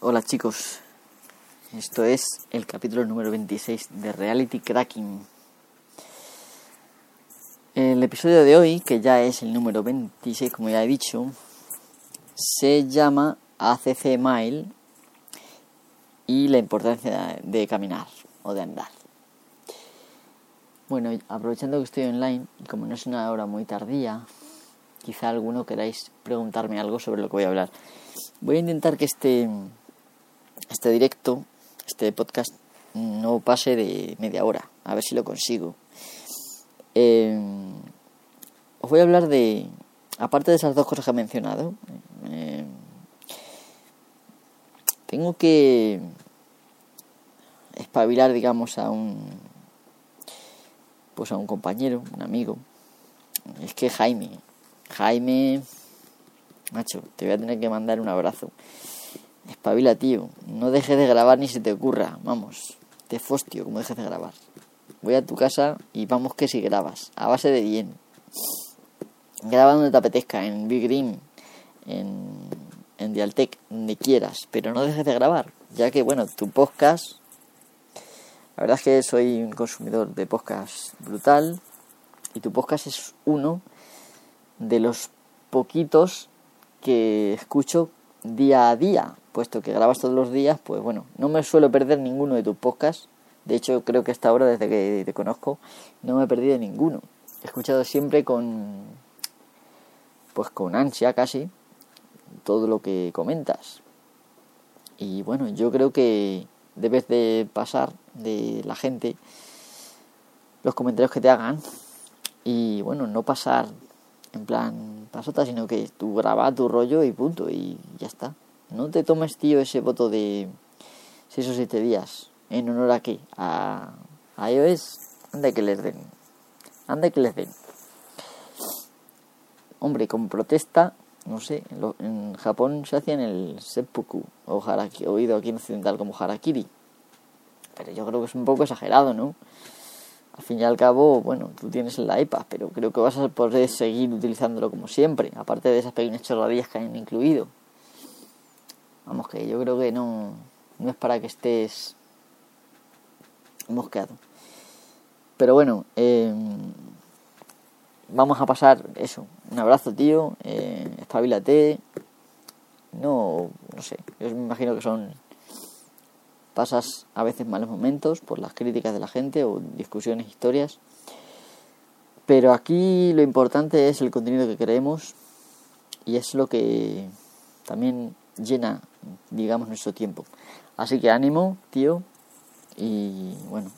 Hola chicos, esto es el capítulo número 26 de Reality Cracking. El episodio de hoy, que ya es el número 26 como ya he dicho, se llama ACC Mile y la importancia de caminar o de andar. Bueno, aprovechando que estoy online, y como no es una hora muy tardía, quizá alguno queráis preguntarme algo sobre lo que voy a hablar. Voy a intentar que este, este directo, este podcast, no pase de media hora, a ver si lo consigo. Eh, os voy a hablar de, aparte de esas dos cosas que he mencionado, eh, tengo que espabilar, digamos, a un pues a un compañero, un amigo. Es que Jaime, Jaime, macho, te voy a tener que mandar un abrazo. Espabila, tío. No dejes de grabar ni se te ocurra. Vamos, te fostio como dejes de grabar. Voy a tu casa y vamos que si grabas. A base de bien. Graba donde te apetezca, en Big Green, en, en Dialtec, donde quieras. Pero no dejes de grabar. Ya que, bueno, tu podcast la verdad es que soy un consumidor de podcast brutal y tu podcast es uno de los poquitos que escucho día a día, puesto que grabas todos los días, pues bueno, no me suelo perder ninguno de tus podcasts. De hecho, creo que hasta ahora, desde que te conozco, no me he perdido ninguno. He escuchado siempre con, pues con ansia casi, todo lo que comentas. Y bueno, yo creo que debes de pasar de la gente los comentarios que te hagan y bueno, no pasar en plan pasota, sino que tú graba tu rollo y punto y ya está. No te tomes, tío, ese voto de 6 o 7 días. ¿En honor a qué? A, a iOS. Anda que les den. Anda que les den. Hombre, como protesta, no sé, en, Japón se hacía en el seppuku o harakiri, oído aquí en occidental como harakiri. Pero yo creo que es un poco exagerado, ¿no? Al fin y al cabo, bueno, tú tienes el iPad, pero creo que vas a poder seguir utilizándolo como siempre, aparte de esas pequeñas chorradillas que han incluido. Vamos, que yo creo que no, no es para que estés mosqueado. Pero bueno, eh, vamos a pasar eso. Un abrazo, tío. Eh, espabilate. No, no sé. Yo me imagino que son. Pasas a veces malos momentos por las críticas de la gente o discusiones, historias. Pero aquí lo importante es el contenido que creemos y es lo que también llena, digamos, nuestro tiempo. Así que ánimo, tío. Y bueno,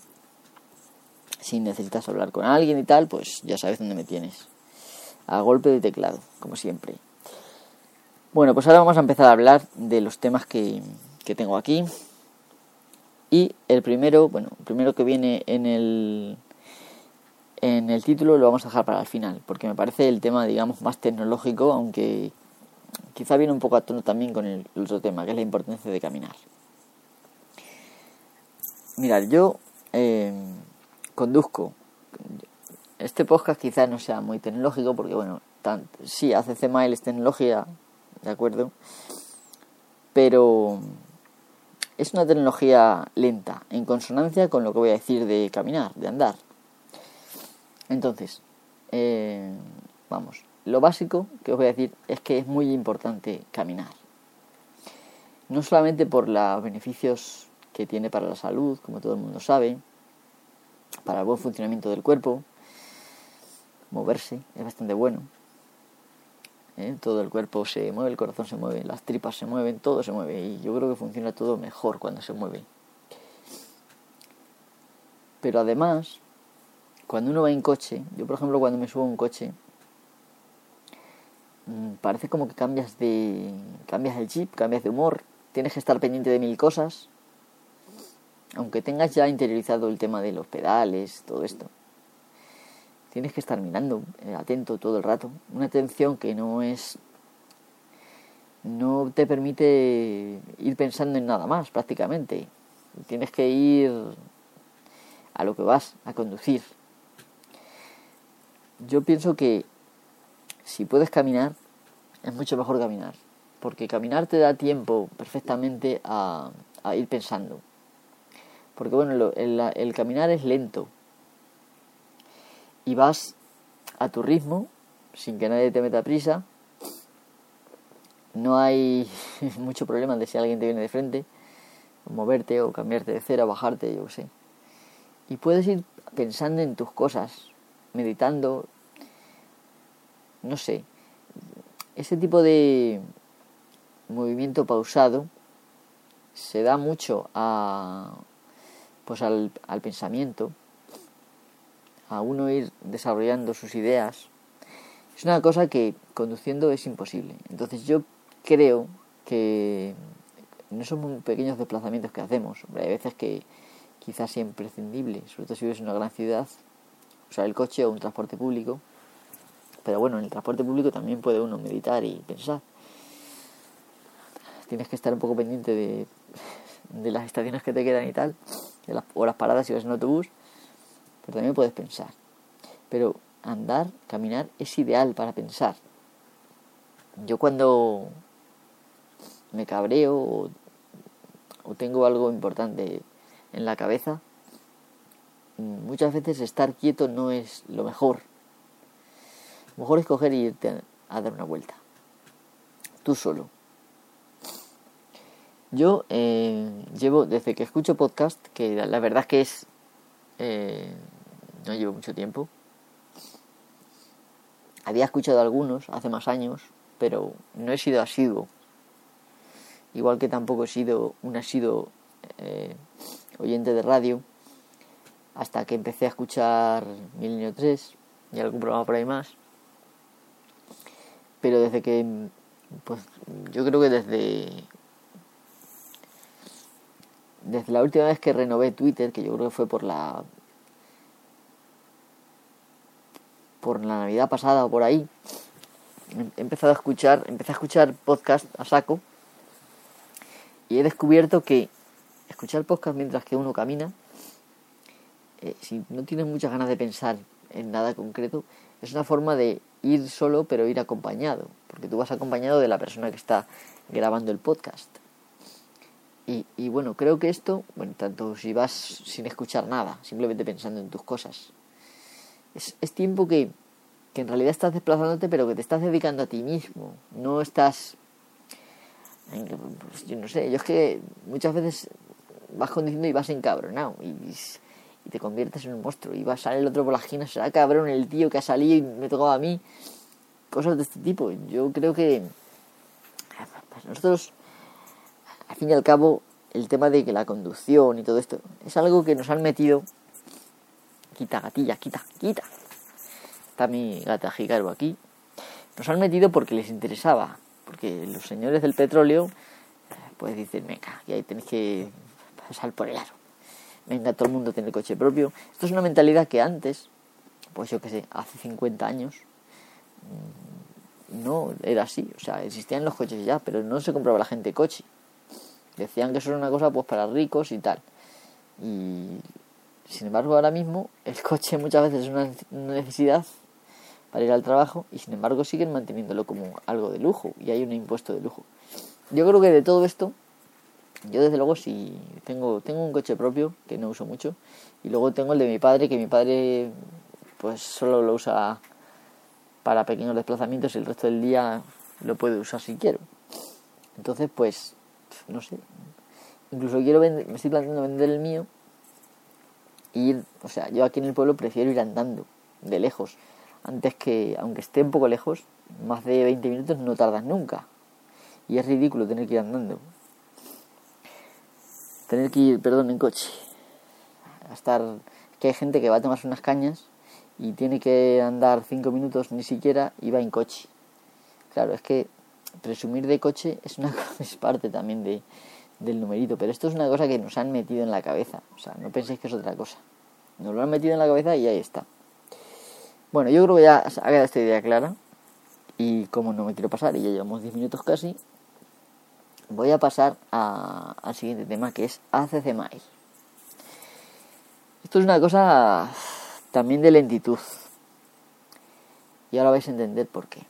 si necesitas hablar con alguien y tal, pues ya sabes dónde me tienes. A golpe de teclado, como siempre. Bueno, pues ahora vamos a empezar a hablar de los temas que, que tengo aquí. Y el primero, bueno, el primero que viene en el, en el título lo vamos a dejar para el final, porque me parece el tema, digamos, más tecnológico, aunque quizá viene un poco a tono también con el otro tema, que es la importancia de caminar. Mirad, yo eh, conduzco. Este podcast quizás no sea muy tecnológico porque, bueno, tan, sí, hace CMAIL es tecnología, ¿de acuerdo? Pero es una tecnología lenta, en consonancia con lo que voy a decir de caminar, de andar. Entonces, eh, vamos, lo básico que os voy a decir es que es muy importante caminar. No solamente por los beneficios que tiene para la salud, como todo el mundo sabe, para el buen funcionamiento del cuerpo. Moverse es bastante bueno. ¿eh? Todo el cuerpo se mueve, el corazón se mueve, las tripas se mueven, todo se mueve. Y yo creo que funciona todo mejor cuando se mueve. Pero además, cuando uno va en coche, yo por ejemplo cuando me subo a un coche, parece como que cambias de cambias el chip, cambias de humor, tienes que estar pendiente de mil cosas aunque tengas ya interiorizado el tema de los pedales, todo esto, tienes que estar mirando, eh, atento todo el rato. Una atención que no es. no te permite ir pensando en nada más, prácticamente. Tienes que ir a lo que vas a conducir. Yo pienso que si puedes caminar, es mucho mejor caminar. porque caminar te da tiempo perfectamente a, a ir pensando. Porque bueno, el, el caminar es lento y vas a tu ritmo, sin que nadie te meta prisa. No hay mucho problema de si alguien te viene de frente, moverte o cambiarte de cera, bajarte, yo qué sé. Y puedes ir pensando en tus cosas, meditando, no sé. Ese tipo de movimiento pausado se da mucho a, pues al, al pensamiento, a uno ir desarrollando sus ideas. Es una cosa que conduciendo es imposible. Entonces yo creo que no son pequeños desplazamientos que hacemos. hay veces que quizás sea imprescindible, sobre todo si vives en una gran ciudad, usar el coche o un transporte público. Pero bueno, en el transporte público también puede uno meditar y pensar. Tienes que estar un poco pendiente de, las estaciones que te quedan y tal, de las, o las paradas si vas en autobús, pero también puedes pensar. Pero andar, caminar es ideal para pensar. Yo cuando me cabreo o tengo algo importante en la cabeza, muchas veces estar quieto no es lo mejor. Mejor es coger y irte a dar una vuelta. Tú solo. Yo eh, llevo, desde que escucho podcast, que la verdad es que es... Eh, no llevo mucho tiempo. Había escuchado algunos hace más años, pero no he sido asiduo. Igual que tampoco he sido un asiduo eh, oyente de radio hasta que empecé a escuchar Milenio 3 y algún programa por ahí más. Pero desde que, pues yo creo que desde, desde la última vez que renové Twitter, que yo creo que fue por la, por la Navidad pasada o por ahí, he empezado a escuchar, empecé a escuchar podcast a saco y he descubierto que escuchar podcast mientras que uno camina eh, si no tienes muchas ganas de pensar en nada concreto, es una forma de ir solo pero ir acompañado, porque tú vas acompañado de la persona que está grabando el podcast. Y, y bueno, creo que esto, bueno, tanto si vas sin escuchar nada, simplemente pensando en tus cosas, es, es tiempo que, que en realidad estás desplazándote, pero que te estás dedicando a ti mismo, no estás pues, yo no sé, yo es que muchas veces vas conduciendo y vas encabronado y te conviertes en un monstruo. Y va a salir el otro por la esquina, será cabrón el tío que ha salido y me tocaba a mí. Cosas de este tipo. Yo creo que pues nosotros, al fin y al cabo, el tema de que la conducción y todo esto es algo que nos han metido. Quita, gatilla, quita, quita. Está mi gata Jicarbo aquí. Nos han metido porque les interesaba. Porque los señores del petróleo, pues dicen, venga, y ahí tenéis que pasar por el aro venga, todo el mundo tiene coche propio. Esto es una mentalidad que antes, pues yo qué sé, hace 50 años, mm, no era así. O sea, existían los coches ya, pero no se compraba la gente coche. Decían que eso era una cosa pues para ricos y tal. Y sin embargo, ahora mismo el coche muchas veces es una necesidad para ir al trabajo y sin embargo siguen manteniéndolo como algo de lujo y hay un impuesto de lujo. Yo creo que de todo esto yo desde luego sí tengo, tengo un coche propio que no uso mucho y luego tengo el de mi padre que mi padre pues solo lo usa para pequeños desplazamientos y el resto del día lo puede usar si quiero. Entonces pues no sé. Incluso quiero vender, me estoy planteando vender el mío y ir, o sea, yo aquí en el pueblo prefiero ir andando de lejos antes que aunque esté un poco lejos, más de 20 minutos no tardas nunca. Y es ridículo tener que ir andando tener que ir, perdón, en coche. A estar, que hay gente que va a tomarse unas cañas y tiene que andar cinco minutos ni siquiera y va en coche. Claro, es que presumir de coche es una es parte también de, del numerito, pero esto es una cosa que nos han metido en la cabeza. O sea, no penséis que es otra cosa. Nos lo han metido en la cabeza y ahí está. Bueno, yo creo que ya ha quedado esta idea clara. Y como no me quiero pasar, y ya llevamos 10 minutos casi, voy a pasar al siguiente tema que es ACC Mail. Esto es una cosa también de lentitud. Y ahora vais a entender por qué.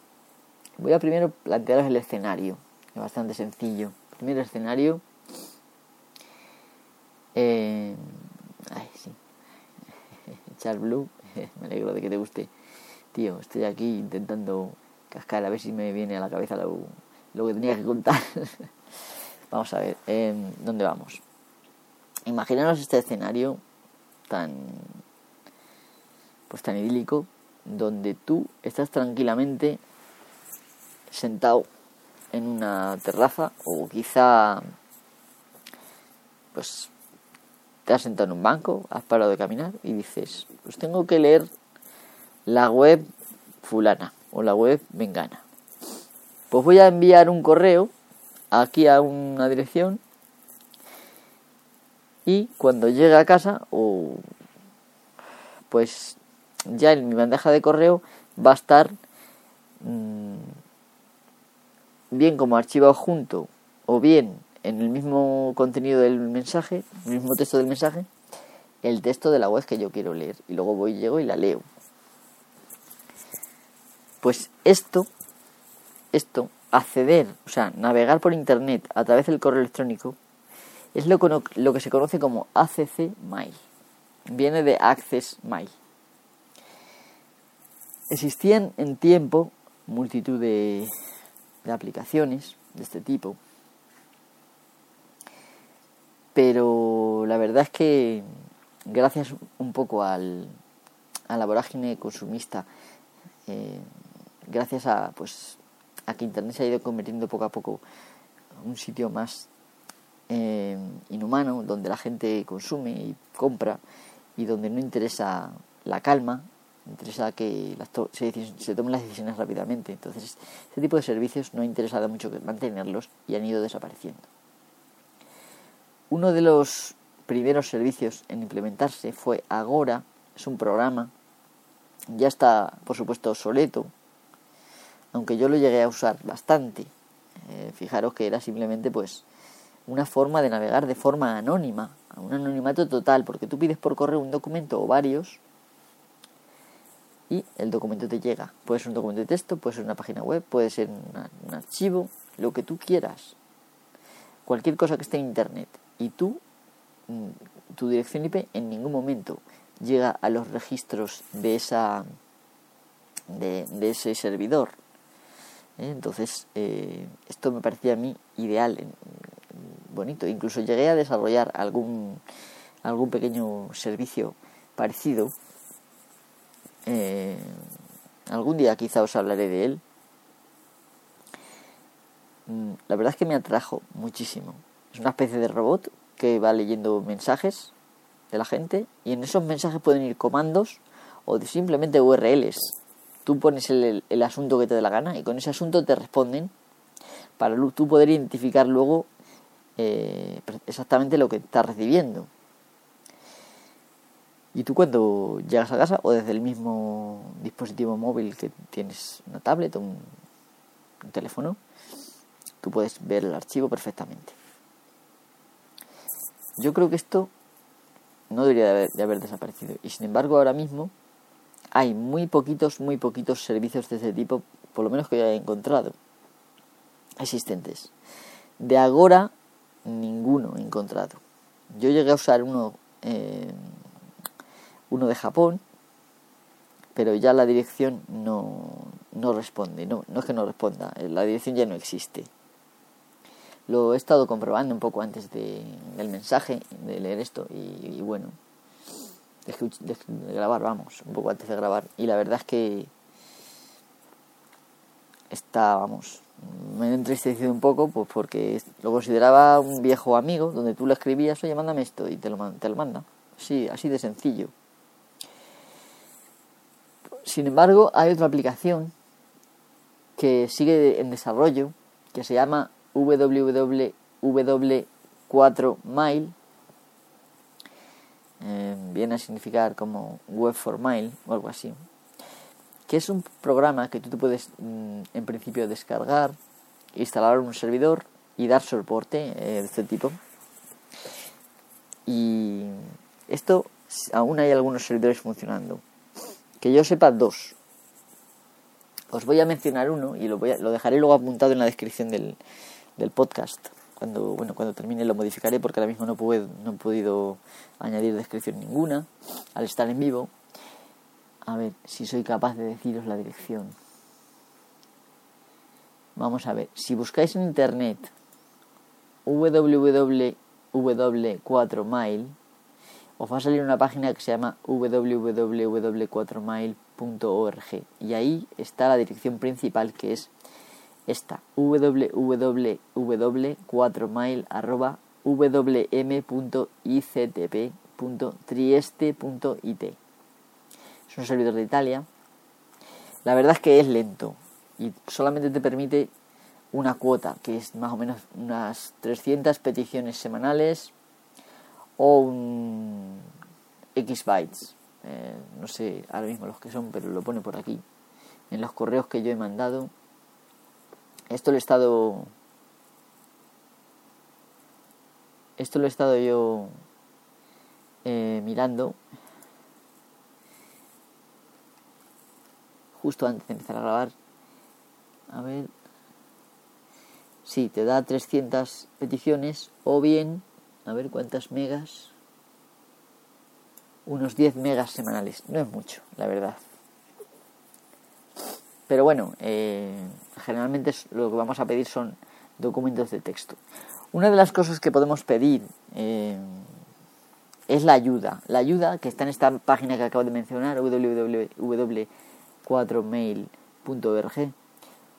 Voy a primero plantearos el escenario es bastante sencillo. Primer escenario. Eh, ay, sí. Charles Blue, me alegro de que te guste. Tío, estoy aquí intentando cascar a ver si me viene a la cabeza lo que tenía que contar. vamos a ver, eh, ¿dónde vamos? Imaginaros este escenario tan pues tan idílico donde tú estás tranquilamente sentado en una terraza o quizá pues te has sentado en un banco, has parado de caminar y dices, pues tengo que leer la web fulana o la web vengana. Pues voy a enviar un correo aquí a una dirección y cuando llegue a casa o pues ya en mi bandeja de correo va a estar mmm, bien como archivo adjunto o bien en el mismo contenido del mensaje, el mismo texto del mensaje, el texto de la web que yo quiero leer. Y luego voy, llego y la leo. Pues esto, esto, acceder, o sea, navegar por internet a través del correo electrónico, es lo, que se conoce como ACC Mail. Viene de Access Mail. Existían en tiempo multitud de de aplicaciones de este tipo. Pero la verdad es que gracias un poco al, a la vorágine consumista, eh, gracias a pues a que Internet se ha ido convirtiendo poco a poco un sitio más eh, inhumano, donde la gente consume y compra y donde no interesa la calma, interesa que se, tomen las decisiones rápidamente. Entonces, este tipo de servicios no ha interesado mucho mantenerlos y han ido desapareciendo. Uno de los primeros servicios en implementarse fue Agora, es un programa, ya está por supuesto obsoleto, aunque yo lo llegué a usar bastante. Eh, fijaros que era simplemente pues una forma de navegar de forma anónima, un anonimato total, porque tú pides por correo un documento o varios y el documento te llega. Puede ser un documento de texto, puede ser una página web, puede ser un archivo, lo que tú quieras. Cualquier cosa que esté en internet. Y tú, mm, tu dirección IP en ningún momento llega a los registros de esa de, ese servidor. ¿Eh? Entonces, eh, esto me parecía a mí ideal, bonito. Incluso llegué a desarrollar algún, algún pequeño servicio parecido eh, algún día quizá os hablaré de él. Mm, la verdad es que me atrajo muchísimo. Es una especie de robot que va leyendo mensajes de la gente y en esos mensajes pueden ir comandos o simplemente URLs. Tú pones el, asunto que te dé la gana y con ese asunto te responden para tú poder identificar luego eh, exactamente lo que estás recibiendo. Y tú cuando llegas a casa o desde el mismo dispositivo móvil que tienes una tablet o un, teléfono, tú puedes ver el archivo perfectamente. Yo creo que esto no debería de haber, desaparecido. Y sin embargo ahora mismo hay muy poquitos, muy poquitos servicios de este tipo, por lo menos que yo haya encontrado, existentes. De ahora, ninguno he encontrado. Yo llegué a usar uno eh, uno de Japón, pero ya la dirección no, no responde, no, es que no responda, eh, la dirección ya no existe. Lo he estado comprobando un poco antes de, del mensaje, de leer esto, y, bueno, de, grabar, vamos, un poco antes de grabar, y la verdad es que está, vamos, me he entristecido un poco pues porque lo consideraba un viejo amigo donde tú le escribías, oye, mándame esto y te lo, te lo manda. Sí, así de sencillo. Sin embargo, hay otra aplicación que sigue en desarrollo que se llama www4mile. Viene a significar como Web for Mile o algo así. Que es un programa que tú te puedes mm, en principio descargar, instalar un servidor y dar soporte eh, de este tipo. Y esto aún hay algunos servidores funcionando. Que yo sepa dos. Os voy a mencionar uno y lo, voy lo dejaré luego apuntado en la descripción del podcast. Cuando, bueno, cuando termine lo modificaré porque ahora mismo no, puedo, no he podido añadir descripción ninguna al estar en vivo. A ver si soy capaz de deciros la dirección. Vamos a ver, si buscáis en internet www.4mile, os va a salir una página que se llama www.4mile.org y ahí está la dirección principal que es esta www.4mile.wm.ictp.trieste.it es un servidor de Italia la verdad es que es lento y solamente te permite una cuota, que es más o menos unas 300 peticiones semanales o un X bytes. Eh, no sé ahora mismo los que son, pero lo pone por aquí. En los correos que yo he mandado. Esto lo he estado. Esto lo he estado yo eh, mirando justo antes de empezar a grabar. A ver. Sí, te da 300 peticiones o bien, a ver cuántas megas. Unos 10 megas semanales. No es mucho, la verdad. Pero bueno, eh, generalmente lo que vamos a pedir son documentos de texto. Una de las cosas que podemos pedir eh, es la ayuda. La ayuda que está en esta página que acabo de mencionar, www 4mail.org.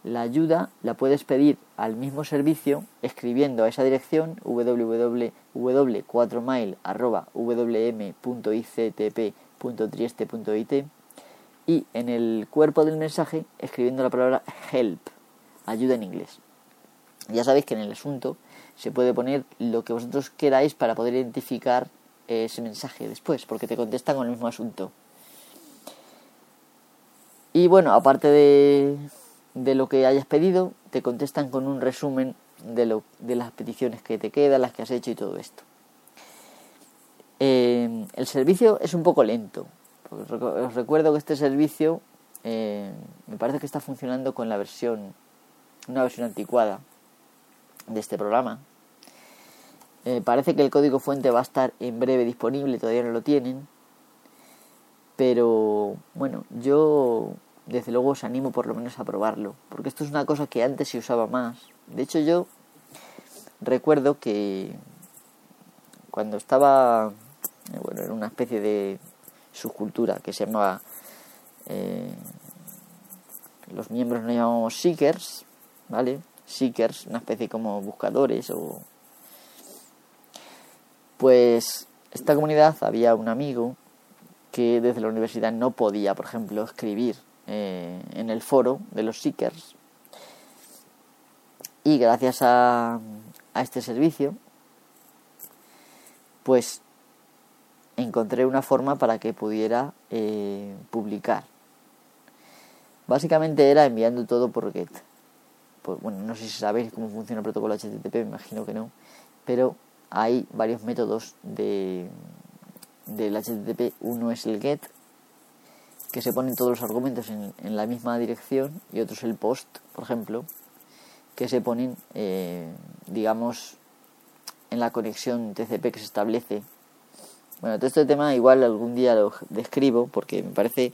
La ayuda la puedes pedir al mismo servicio escribiendo a esa dirección www.4mail.wm.ictp.trieste.it y en el cuerpo del mensaje escribiendo la palabra help, ayuda en inglés. Ya sabéis que en el asunto se puede poner lo que vosotros queráis para poder identificar ese mensaje después, porque te contestan con el mismo asunto. Y bueno, aparte de, de lo que hayas pedido, te contestan con un resumen de, lo, de las peticiones que te quedan, las que has hecho y todo esto. Eh, el servicio es un poco lento. Os recuerdo que este servicio eh, me parece que está funcionando con la versión, una versión anticuada de este programa. Eh, parece que el código fuente va a estar en breve disponible, todavía no lo tienen. Pero bueno, yo desde luego os animo por lo menos a probarlo, porque esto es una cosa que antes se usaba más. De hecho yo recuerdo que cuando estaba, eh, bueno, en una especie de subcultura que se llamaba, eh, los miembros nos llamamos seekers, ¿vale? Seekers, una especie como buscadores o... Pues esta comunidad había un amigo que desde la universidad no podía, por ejemplo, escribir eh, en el foro de los Seekers. Y gracias a, a este servicio, pues encontré una forma para que pudiera eh, publicar. Básicamente era enviando todo por GET. Pues, bueno, no sé si sabéis cómo funciona el protocolo HTTP, me imagino que no, pero hay varios métodos de, del HTTP. Uno es el GET, que se ponen todos los argumentos en, en la misma dirección, y otro es el POST, por ejemplo, que se ponen, eh, digamos, en la conexión TCP que se establece. Bueno, todo este tema igual algún día lo describo porque me parece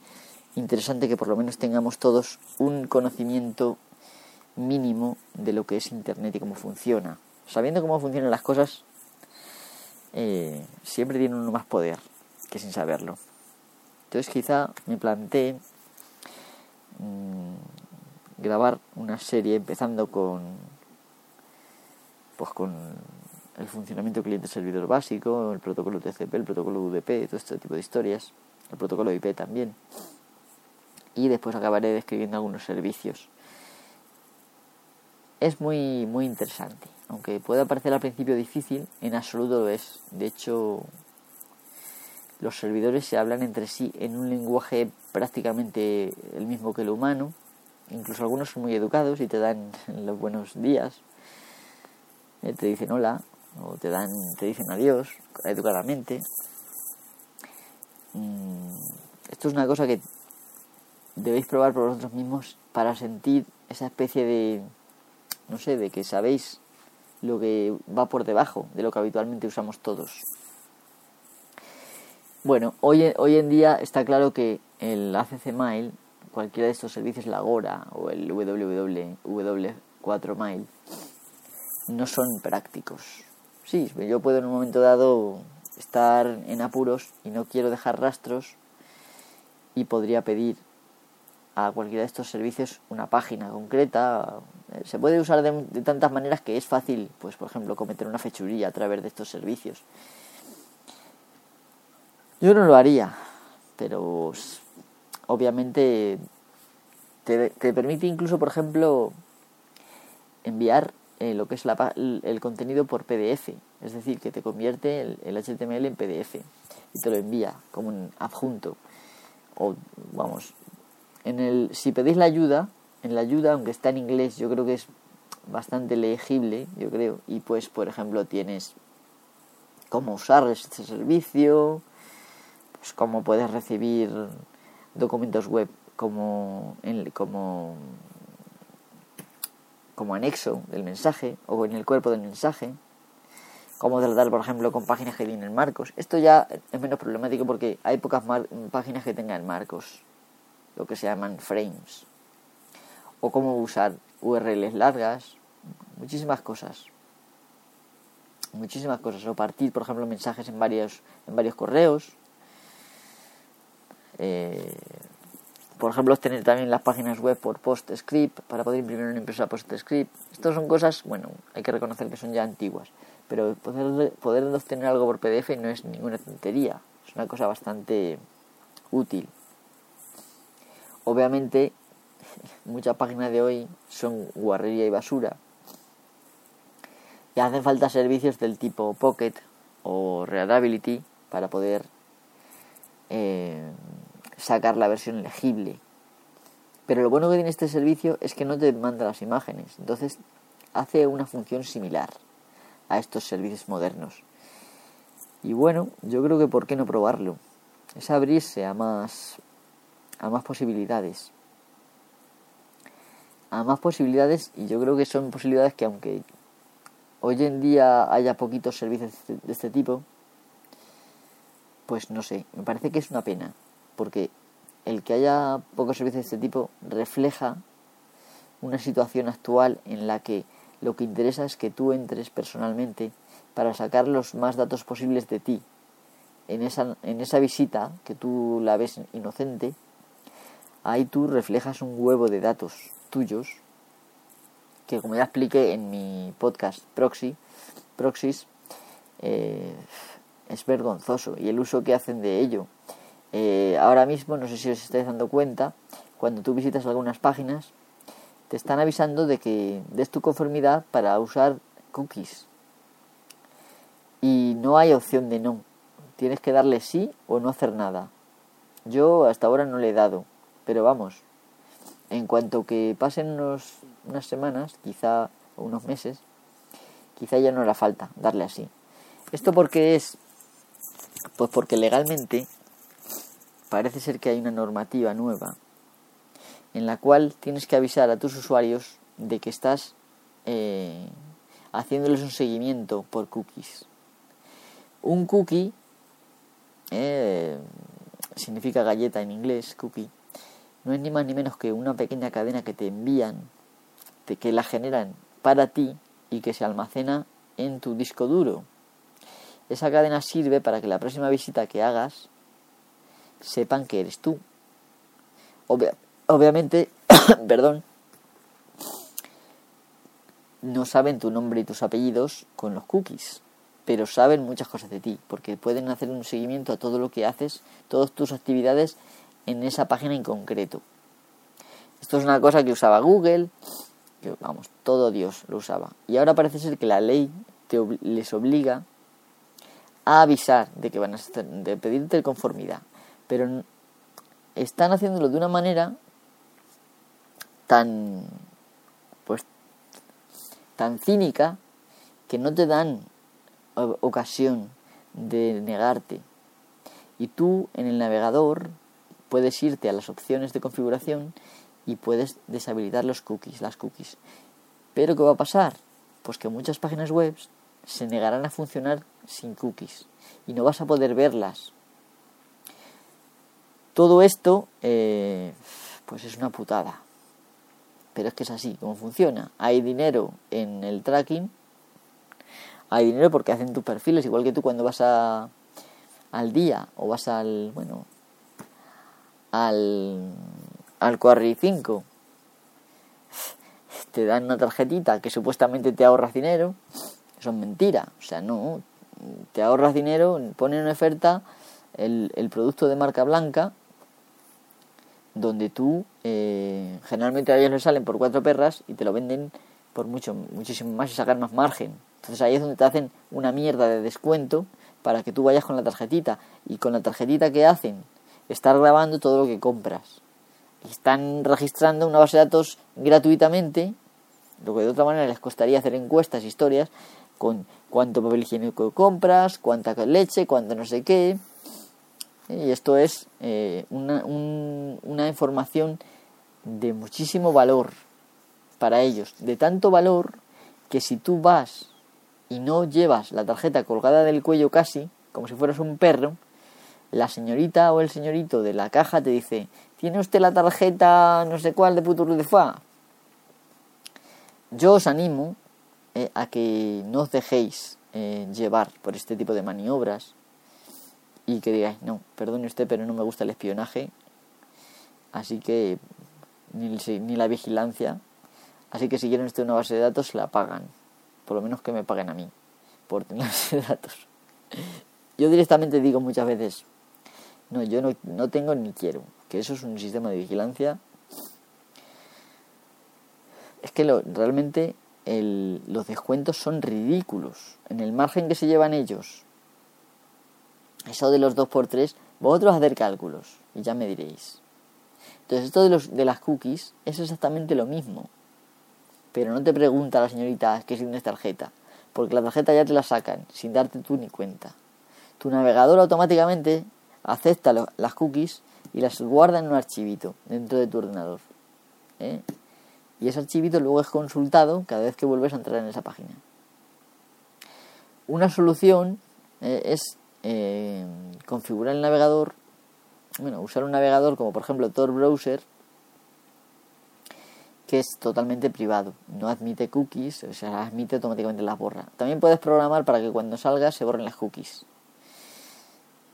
interesante que por lo menos tengamos todos un conocimiento mínimo de lo que es Internet y cómo funciona. Sabiendo cómo funcionan las cosas, eh, siempre tiene uno más poder que sin saberlo. Entonces quizá me planteé mm, grabar una serie empezando con pues con el funcionamiento cliente-servidor básico, el protocolo TCP, el protocolo UDP, todo este tipo de historias, el protocolo IP también. Y después acabaré describiendo algunos servicios. Es muy, muy interesante. Aunque pueda parecer al principio difícil, en absoluto lo es. De hecho, los servidores se hablan entre sí en un lenguaje prácticamente el mismo que el humano. Incluso algunos son muy educados y te dan los buenos días. Eh, te dicen hola o te dan te dicen adiós educadamente. Mm, esto es una cosa que debéis probar por vosotros mismos para sentir esa especie de no sé, de que sabéis lo que va por debajo de lo que habitualmente usamos todos. Bueno, hoy, hoy en día está claro que el ACC Mail, cualquiera de estos servicios, la Agora o el www4 Mail, no son prácticos. Sí, yo puedo en un momento dado estar en apuros y no quiero dejar rastros y podría pedir a cualquiera de estos servicios una página concreta. Se puede usar de, tantas maneras que es fácil, pues por ejemplo, cometer una fechuría a través de estos servicios. Yo no lo haría, pero obviamente te, te permite incluso, por ejemplo, enviar lo que es la, el, contenido por PDF, es decir, que te convierte el, el, HTML en PDF y te lo envía como un adjunto. O vamos, en el, si pedís la ayuda, en la ayuda, aunque está en inglés, yo creo que es bastante legible, yo creo, y pues, por ejemplo, tienes cómo usar este servicio, pues cómo puedes recibir documentos web como, en, como como anexo del mensaje o en el cuerpo del mensaje. Cómo tratar, por ejemplo, con páginas que tienen marcos. Esto ya es menos problemático porque hay pocas páginas que tengan marcos, lo que se llaman frames. O cómo usar URLs largas, muchísimas cosas. Muchísimas cosas. O partir, por ejemplo, mensajes en varios, en varios correos. Eh, por ejemplo, tener también las páginas web por PostScript para poder imprimir una impresora PostScript. Estas son cosas, bueno, hay que reconocer que son ya antiguas, pero poder, poder obtener algo por PDF no es ninguna tontería, es una cosa bastante útil. Obviamente, muchas páginas de hoy son guarrería y basura y hacen falta servicios del tipo Pocket o Readability para poder eh, sacar la versión legible. Pero lo bueno que tiene este servicio es que no te manda las imágenes, entonces hace una función similar a estos servicios modernos. Y bueno, yo creo que por qué no probarlo. Es abrirse a más a más posibilidades. A más posibilidades y yo creo que son posibilidades que aunque hoy en día haya poquitos servicios de este tipo, pues no sé, me parece que es una pena porque el que haya pocos servicios de este tipo refleja una situación actual en la que lo que interesa es que tú entres personalmente para sacar los más datos posibles de ti. En esa, en esa visita, que tú la ves inocente, ahí tú reflejas un huevo de datos tuyos, que como ya expliqué en mi podcast Proxy, Proxys, eh, es vergonzoso y el uso que hacen de ello eh, ahora mismo, no sé si os estáis dando cuenta, cuando tú visitas algunas páginas, te están avisando de que des tu conformidad para usar cookies. Y no hay opción de no. Tienes que darle sí o no hacer nada. Yo hasta ahora no le he dado, pero vamos, en cuanto que pasen unos, unas semanas, quizá unos meses, quizá ya no hará falta darle así. ¿Esto por qué es? Pues porque legalmente parece ser que hay una normativa nueva en la cual tienes que avisar a tus usuarios de que estás eh, haciéndoles un seguimiento por cookies. Un cookie eh, significa galleta en inglés, cookie, no es ni más ni menos que una pequeña cadena que te envían, que la generan para ti y que se almacena en tu disco duro. Esa cadena sirve para que la próxima visita que hagas sepan que eres tú. obviamente, perdón, no saben tu nombre y tus apellidos con los cookies, pero saben muchas cosas de ti, porque pueden hacer un seguimiento a todo lo que haces, todas tus actividades en esa página en concreto. Esto es una cosa que usaba Google, que vamos, todo Dios lo usaba. Y ahora parece ser que la ley te les obliga a avisar de que van a pedirte conformidad pero están haciéndolo de una manera tan pues tan cínica que no te dan ocasión de negarte. Y tú en el navegador puedes irte a las opciones de configuración y puedes deshabilitar los cookies las cookies. Pero qué va a pasar Pues que muchas páginas web se negarán a funcionar sin cookies y no vas a poder verlas. Todo esto, eh, pues es una putada. Pero es que es así, como funciona. Hay dinero en el tracking. Hay dinero porque hacen tus perfiles, igual que tú cuando vas a, al día o vas al, bueno, al, al Quarry 5. Te dan una tarjetita que supuestamente te ahorras dinero. Eso es mentira. O sea, no. Te ahorras dinero, ponen en oferta el, el producto de marca blanca donde tú eh, generalmente a ellos les salen por cuatro perras y te lo venden por mucho muchísimo más y sacar más margen. Entonces ahí es donde te hacen una mierda de descuento para que tú vayas con la tarjetita. Y con la tarjetita que hacen estar grabando todo lo que compras. Están registrando una base de datos gratuitamente lo que de otra manera les costaría hacer encuestas historias con cuánto papel higiénico compras cuánta leche cuánto no sé qué y esto es eh, una, una información de muchísimo valor para ellos, de tanto valor que si tú vas y no llevas la tarjeta colgada del cuello casi, como si fueras un perro, la señorita o el señorito de la caja te dice, ¿tiene usted la tarjeta no sé cuál de Putur de Fa? Yo os animo eh, a que no os dejéis eh, llevar por este tipo de maniobras y que digáis, no, perdone usted, pero no me gusta el espionaje, así que ni, ni la vigilancia, así que si quieren usted una base de datos, la pagan, por lo menos que me paguen a mí por tener una base de datos. Yo directamente digo muchas veces, no, yo no, no tengo ni quiero, que eso es un sistema de vigilancia. Es que lo, realmente el, los descuentos son ridículos. En el margen que se llevan ellos eso de los 2x3, vosotros hacer cálculos y ya me diréis. Entonces, esto de, los, de las cookies es exactamente lo mismo. Pero no te pregunta la señorita que si tienes tarjeta, porque la tarjeta ya te la sacan sin darte tú ni cuenta. Tu navegador automáticamente acepta las cookies y las guarda en un archivito dentro de tu ordenador. ¿eh? Y ese archivito luego es consultado cada vez que vuelves a entrar en esa página. Una solución eh, es eh, configurar el navegador, bueno, usar un navegador como por ejemplo Tor Browser, que es totalmente privado, no admite cookies, o sea, admite automáticamente las borra. También puedes programar para que cuando salga se borren las cookies.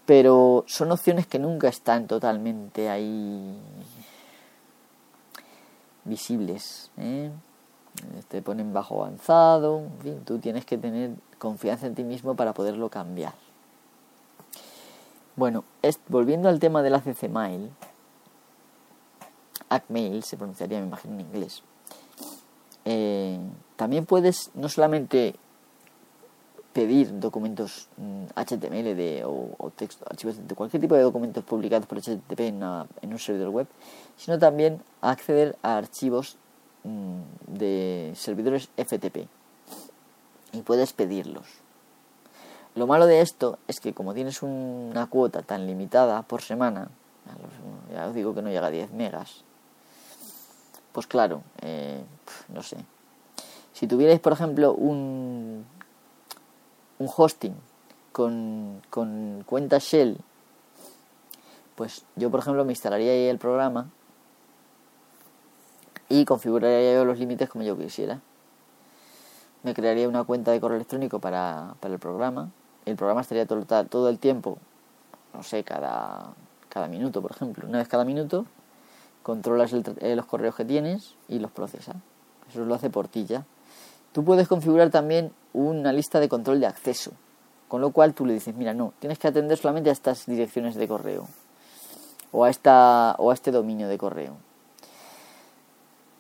Pero son opciones que nunca están totalmente ahí visibles. ¿eh? Te ponen bajo avanzado, en fin, tú tienes que tener confianza en ti mismo para poderlo cambiar. Bueno, volviendo al tema del ACC Mail, Acmail se pronunciaría, me imagino, en inglés. Eh, también puedes no solamente pedir documentos HTML mm, de, o, texto, archivos de cualquier tipo de documentos publicados por HTTP en, un servidor web, sino también acceder a archivos mm, de servidores FTP y puedes pedirlos. Lo malo de esto es que como tienes una cuota tan limitada por semana, ya os digo que no llega a 10 megas, pues claro, eh, no sé. Si tuvierais, por ejemplo, un, un hosting con, con cuenta Shell, pues yo, por ejemplo, me instalaría ahí el programa y configuraría yo los límites como yo quisiera. Me crearía una cuenta de correo electrónico para, para el programa el programa estaría todo, todo el tiempo, no sé, cada, cada minuto, por ejemplo. Una vez cada minuto, controlas eh, los correos que tienes y los procesa. Eso lo hace por ti ya. Tú puedes configurar también una lista de control de acceso, con lo cual tú le dices, mira, no, tienes que atender solamente a estas direcciones de correo o a, esta, o a este dominio de correo.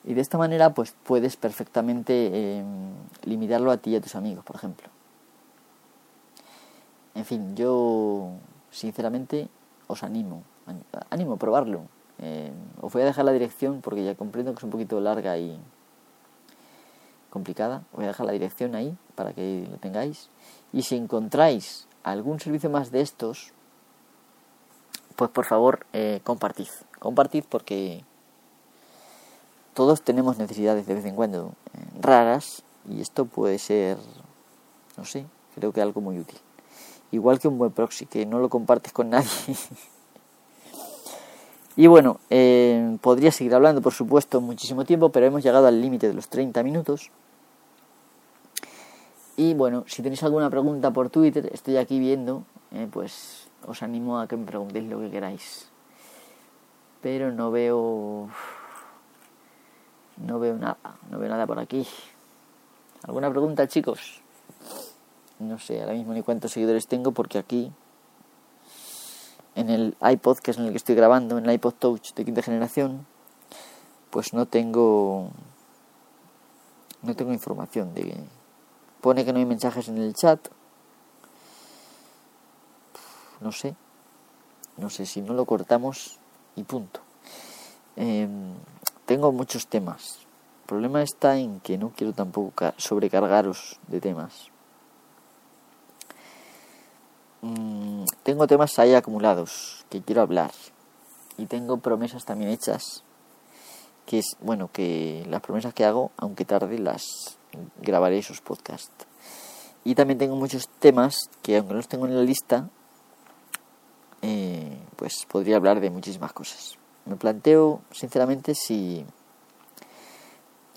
Y de esta manera, pues puedes perfectamente em, limitarlo a ti y a tus amigos, por ejemplo. En fin, yo sinceramente os animo, animo a probarlo. Eh, os voy a dejar la dirección porque ya comprendo que es un poquito larga y complicada. Voy a dejar la dirección ahí para que lo tengáis. Y si encontráis algún servicio más de estos, pues por favor eh, compartid. Compartid porque todos tenemos necesidades de vez en cuando eh, raras Y esto puede ser, no sé, creo que algo muy útil. Igual que un buen proxy, que no lo compartes con nadie. y bueno, eh, podría seguir hablando, por supuesto, muchísimo tiempo, pero hemos llegado al límite de los 30 minutos. Y bueno, si tenéis alguna pregunta por Twitter, estoy aquí viendo, eh, pues os animo a que me preguntéis lo que queráis. Pero no veo. No veo nada, no veo nada por aquí. ¿Alguna pregunta, chicos? No sé ahora mismo ni cuántos seguidores tengo porque aquí en el iPod, que es en el que estoy grabando, en el iPod Touch de quinta generación, pues no tengo no tengo información de pone que no hay mensajes en el chat. No sé. No sé si no lo cortamos y punto. Em, tengo muchos temas. El problema está en que no quiero tampoco sobrecargaros de temas. Mm, tengo temas ahí acumulados que quiero hablar. Y tengo promesas también hechas. Que es, bueno, que las promesas que hago, aunque tarde, las grabaré esos podcasts. Y también tengo muchos temas que, aunque no los tengo en la lista, eh, pues podría hablar de muchísimas cosas. Me planteo, sinceramente, si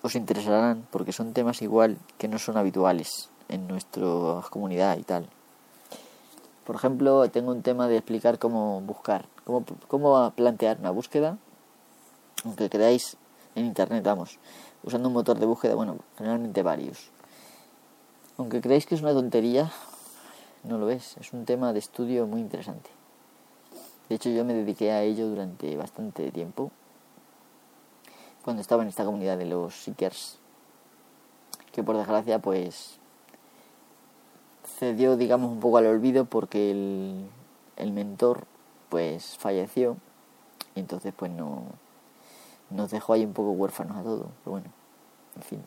os interesarán, porque son temas igual que no son habituales en nuestra comunidad y tal. Por ejemplo, tengo un tema de explicar cómo buscar, cómo, cómo plantear una búsqueda, aunque creáis en internet, vamos, usando un motor de búsqueda, bueno, generalmente varios. Aunque creáis que es una tontería, no lo es, es un tema de estudio muy interesante. De hecho, yo me dediqué a ello durante bastante tiempo, cuando estaba en esta comunidad de los Seekers, que por desgracia, pues cedió, digamos, un poco al olvido porque el, el mentor, pues falleció, y entonces, pues no, nos dejó ahí un poco huérfanos a todos. Pero bueno, en fin,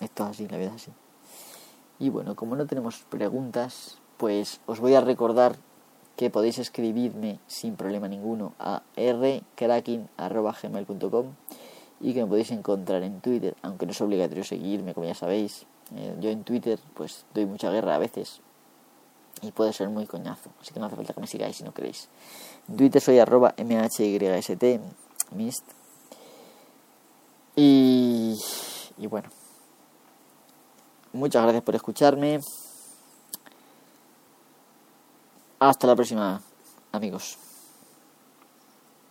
esto es así, la vida es así. Y bueno, como no tenemos preguntas, pues os voy a recordar que podéis escribirme sin problema ninguno a rcracking.gmail.com y que me podéis encontrar en Twitter, aunque no es obligatorio seguirme, como ya sabéis. Eh, yo en Twitter pues doy mucha guerra a veces y puede ser muy coñazo, así que no hace falta que me sigáis si no queréis. En Twitter soy arroba mhyst, mist, y, y bueno, muchas gracias por escucharme. Hasta la próxima, amigos.